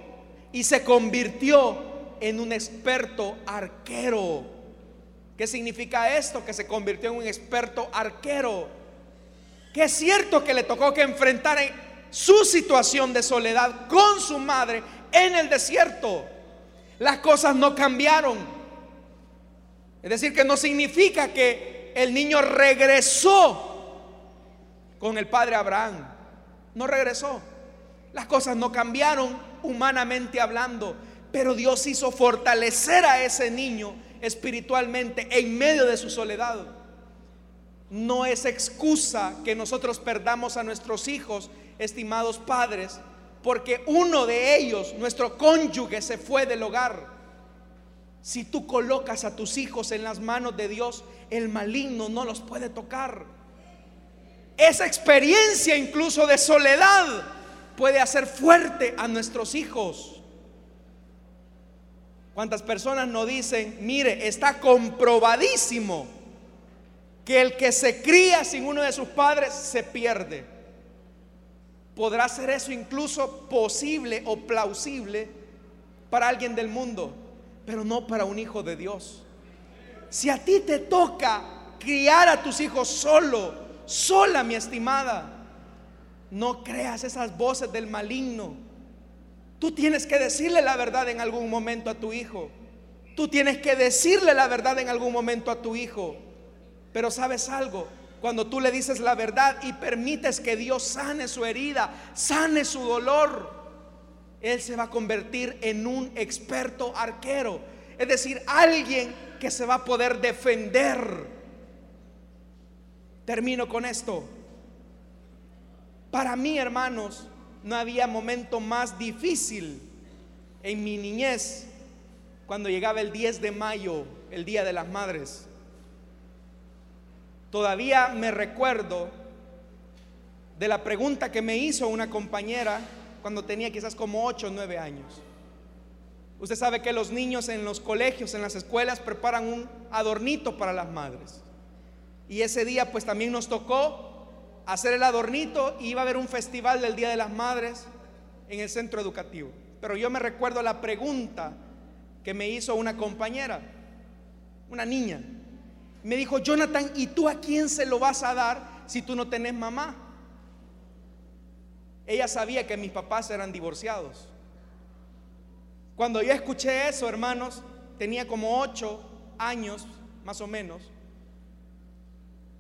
y se convirtió en un experto arquero. ¿Qué significa esto? Que se convirtió en un experto arquero. Que es cierto que le tocó que enfrentar su situación de soledad con su madre en el desierto. Las cosas no cambiaron. Es decir, que no significa que el niño regresó con el padre Abraham. No regresó. Las cosas no cambiaron humanamente hablando, pero Dios hizo fortalecer a ese niño espiritualmente en medio de su soledad. No es excusa que nosotros perdamos a nuestros hijos, estimados padres, porque uno de ellos, nuestro cónyuge, se fue del hogar. Si tú colocas a tus hijos en las manos de Dios, el maligno no los puede tocar. Esa experiencia incluso de soledad puede hacer fuerte a nuestros hijos. ¿Cuántas personas nos dicen, mire, está comprobadísimo que el que se cría sin uno de sus padres se pierde? ¿Podrá ser eso incluso posible o plausible para alguien del mundo? pero no para un hijo de Dios. Si a ti te toca criar a tus hijos solo, sola, mi estimada, no creas esas voces del maligno. Tú tienes que decirle la verdad en algún momento a tu hijo. Tú tienes que decirle la verdad en algún momento a tu hijo. Pero sabes algo, cuando tú le dices la verdad y permites que Dios sane su herida, sane su dolor, él se va a convertir en un experto arquero. Es decir, alguien que se va a poder defender. Termino con esto. Para mí, hermanos, no había momento más difícil en mi niñez cuando llegaba el 10 de mayo, el Día de las Madres. Todavía me recuerdo de la pregunta que me hizo una compañera cuando tenía quizás como 8 o 9 años. Usted sabe que los niños en los colegios, en las escuelas, preparan un adornito para las madres. Y ese día pues también nos tocó hacer el adornito y iba a haber un festival del Día de las Madres en el centro educativo. Pero yo me recuerdo la pregunta que me hizo una compañera, una niña. Me dijo, Jonathan, ¿y tú a quién se lo vas a dar si tú no tenés mamá? Ella sabía que mis papás eran divorciados. Cuando yo escuché eso, hermanos, tenía como ocho años, más o menos,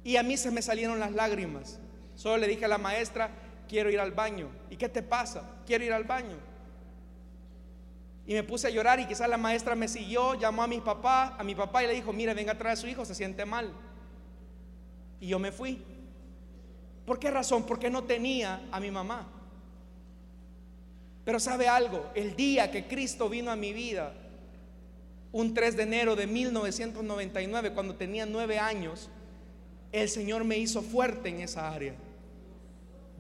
y a mí se me salieron las lágrimas. Solo le dije a la maestra, quiero ir al baño. ¿Y qué te pasa? Quiero ir al baño. Y me puse a llorar y quizás la maestra me siguió, llamó a mi papá, a mi papá y le dijo, mire, venga a traer a su hijo, se siente mal. Y yo me fui. ¿Por qué razón? Porque no tenía a mi mamá. Pero sabe algo, el día que Cristo vino a mi vida, un 3 de enero de 1999, cuando tenía nueve años, el Señor me hizo fuerte en esa área.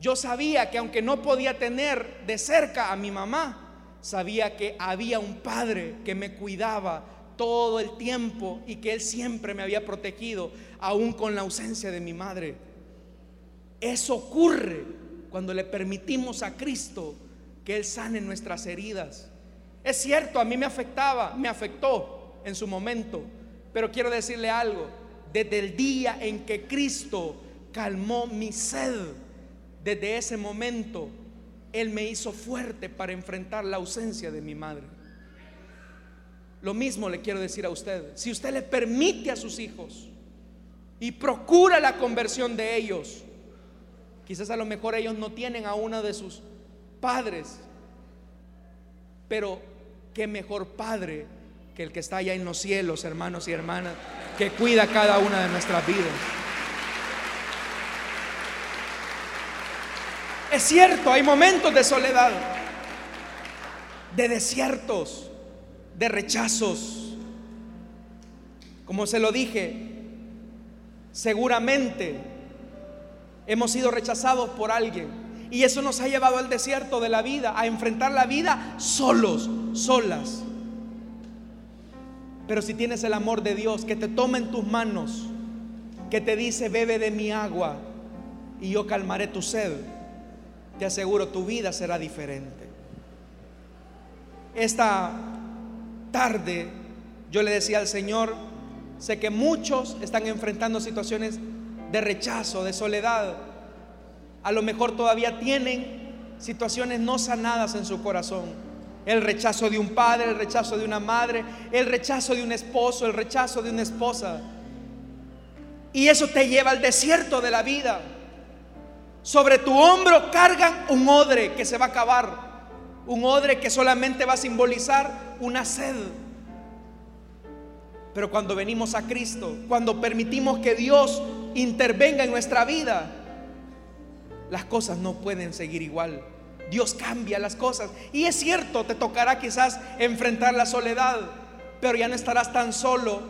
Yo sabía que aunque no podía tener de cerca a mi mamá, sabía que había un padre que me cuidaba todo el tiempo y que Él siempre me había protegido, aún con la ausencia de mi madre. Eso ocurre cuando le permitimos a Cristo que Él sane nuestras heridas. Es cierto, a mí me afectaba, me afectó en su momento, pero quiero decirle algo, desde el día en que Cristo calmó mi sed, desde ese momento, Él me hizo fuerte para enfrentar la ausencia de mi madre. Lo mismo le quiero decir a usted. Si usted le permite a sus hijos y procura la conversión de ellos, quizás a lo mejor ellos no tienen a uno de sus padres, pero qué mejor padre que el que está allá en los cielos, hermanos y hermanas, que cuida cada una de nuestras vidas. Es cierto, hay momentos de soledad, de desiertos, de rechazos. Como se lo dije, seguramente hemos sido rechazados por alguien. Y eso nos ha llevado al desierto de la vida, a enfrentar la vida solos, solas. Pero si tienes el amor de Dios que te toma en tus manos, que te dice, bebe de mi agua y yo calmaré tu sed te aseguro tu vida será diferente. Esta tarde yo le decía al Señor, sé que muchos están enfrentando situaciones de rechazo, de soledad. A lo mejor todavía tienen situaciones no sanadas en su corazón. El rechazo de un padre, el rechazo de una madre, el rechazo de un esposo, el rechazo de una esposa. Y eso te lleva al desierto de la vida. Sobre tu hombro cargan un odre que se va a acabar. Un odre que solamente va a simbolizar una sed. Pero cuando venimos a Cristo, cuando permitimos que Dios intervenga en nuestra vida, las cosas no pueden seguir igual. Dios cambia las cosas. Y es cierto, te tocará quizás enfrentar la soledad, pero ya no estarás tan solo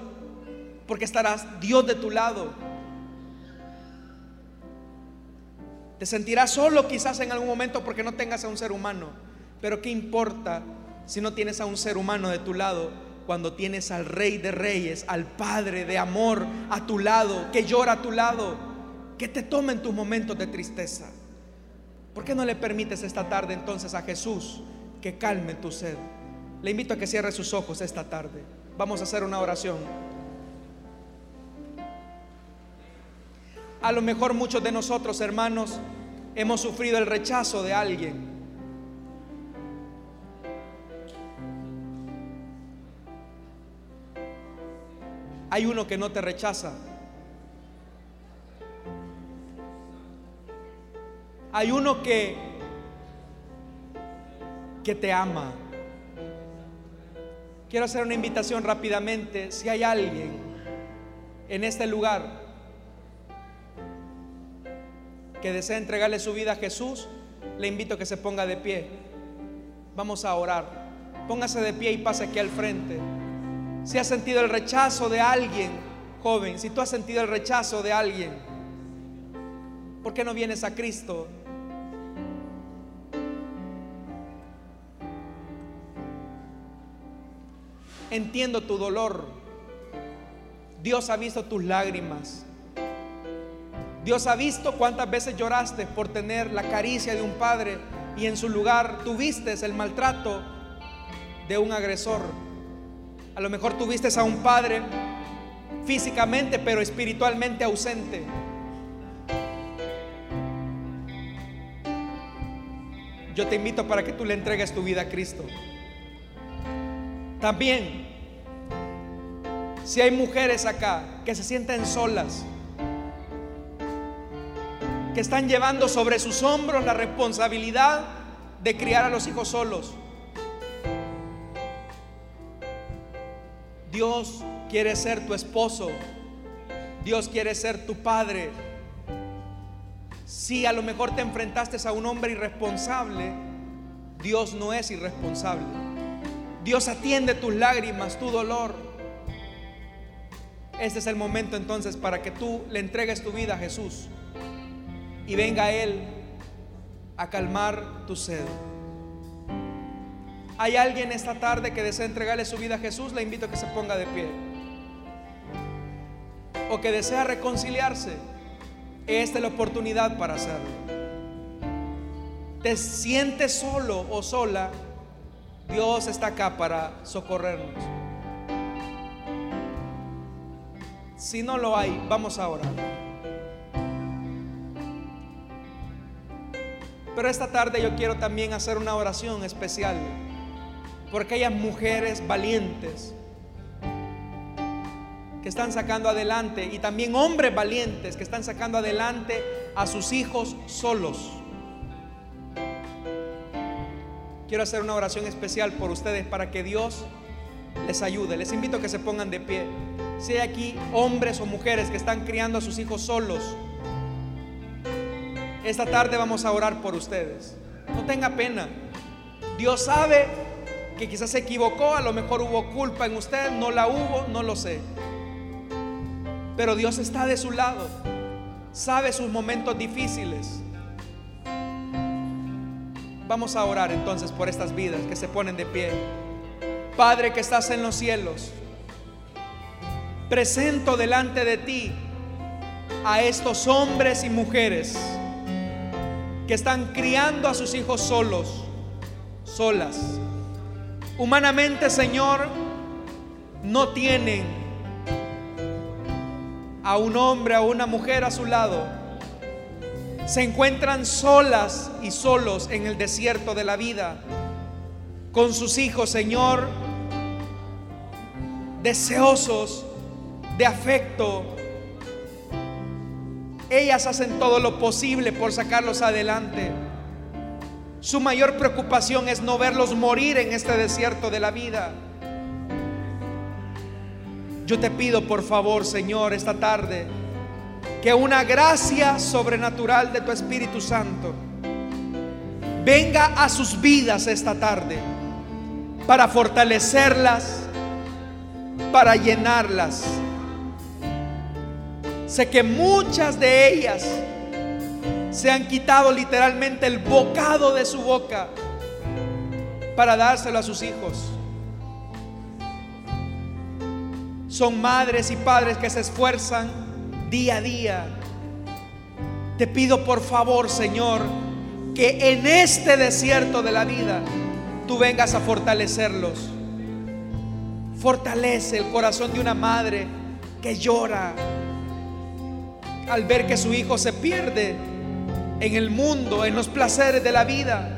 porque estarás Dios de tu lado. Te sentirás solo quizás en algún momento porque no tengas a un ser humano. Pero ¿qué importa si no tienes a un ser humano de tu lado cuando tienes al Rey de Reyes, al Padre de amor a tu lado, que llora a tu lado, que te toma en tus momentos de tristeza? ¿Por qué no le permites esta tarde entonces a Jesús que calme tu sed? Le invito a que cierre sus ojos esta tarde. Vamos a hacer una oración. A lo mejor muchos de nosotros, hermanos, hemos sufrido el rechazo de alguien. Hay uno que no te rechaza. Hay uno que que te ama. Quiero hacer una invitación rápidamente. Si hay alguien en este lugar que desea entregarle su vida a Jesús, le invito a que se ponga de pie. Vamos a orar. Póngase de pie y pase aquí al frente. Si has sentido el rechazo de alguien, joven, si tú has sentido el rechazo de alguien, ¿por qué no vienes a Cristo? Entiendo tu dolor. Dios ha visto tus lágrimas. Dios ha visto cuántas veces lloraste por tener la caricia de un padre y en su lugar tuviste el maltrato de un agresor. A lo mejor tuviste a un padre físicamente pero espiritualmente ausente. Yo te invito para que tú le entregues tu vida a Cristo. También, si hay mujeres acá que se sienten solas, que están llevando sobre sus hombros la responsabilidad de criar a los hijos solos. Dios quiere ser tu esposo. Dios quiere ser tu padre. Si a lo mejor te enfrentaste a un hombre irresponsable, Dios no es irresponsable. Dios atiende tus lágrimas, tu dolor. Este es el momento entonces para que tú le entregues tu vida a Jesús y venga Él a calmar tu sed. ¿Hay alguien esta tarde que desea entregarle su vida a Jesús? Le invito a que se ponga de pie. O que desea reconciliarse. Esta es la oportunidad para hacerlo. ¿Te sientes solo o sola? Dios está acá para socorrernos. Si no lo hay, vamos a orar. Pero esta tarde yo quiero también hacer una oración especial por aquellas mujeres valientes que están sacando adelante y también hombres valientes que están sacando adelante a sus hijos solos. Quiero hacer una oración especial por ustedes para que Dios les ayude. Les invito a que se pongan de pie. Si hay aquí hombres o mujeres que están criando a sus hijos solos, esta tarde vamos a orar por ustedes. No tenga pena. Dios sabe que quizás se equivocó, a lo mejor hubo culpa en usted, no la hubo, no lo sé. Pero Dios está de su lado, sabe sus momentos difíciles. Vamos a orar entonces por estas vidas que se ponen de pie. Padre que estás en los cielos, presento delante de ti a estos hombres y mujeres que están criando a sus hijos solos, solas. Humanamente, Señor, no tienen a un hombre, a una mujer a su lado, se encuentran solas y solos en el desierto de la vida, con sus hijos, Señor, deseosos de afecto. Ellas hacen todo lo posible por sacarlos adelante. Su mayor preocupación es no verlos morir en este desierto de la vida. Yo te pido por favor, Señor, esta tarde, que una gracia sobrenatural de tu Espíritu Santo venga a sus vidas esta tarde para fortalecerlas, para llenarlas. Sé que muchas de ellas se han quitado literalmente el bocado de su boca para dárselo a sus hijos. Son madres y padres que se esfuerzan día a día. Te pido por favor, Señor, que en este desierto de la vida tú vengas a fortalecerlos. Fortalece el corazón de una madre que llora al ver que su hijo se pierde en el mundo, en los placeres de la vida.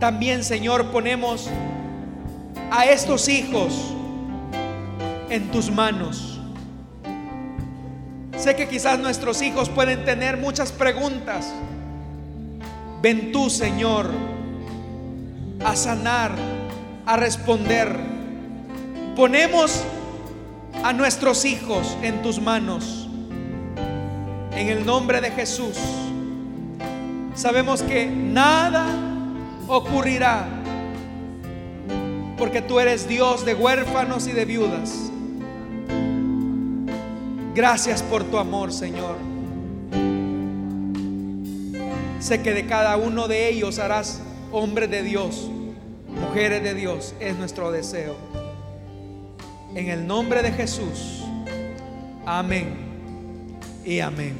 También, Señor, ponemos a estos hijos en tus manos. Sé que quizás nuestros hijos pueden tener muchas preguntas. Ven tú, Señor, a sanar, a responder. Ponemos a nuestros hijos en tus manos. En el nombre de Jesús. Sabemos que nada ocurrirá porque tú eres Dios de huérfanos y de viudas. Gracias por tu amor, Señor. Sé que de cada uno de ellos harás hombres de Dios, mujeres de Dios, es nuestro deseo. En el nombre de Jesús. Amén y amén.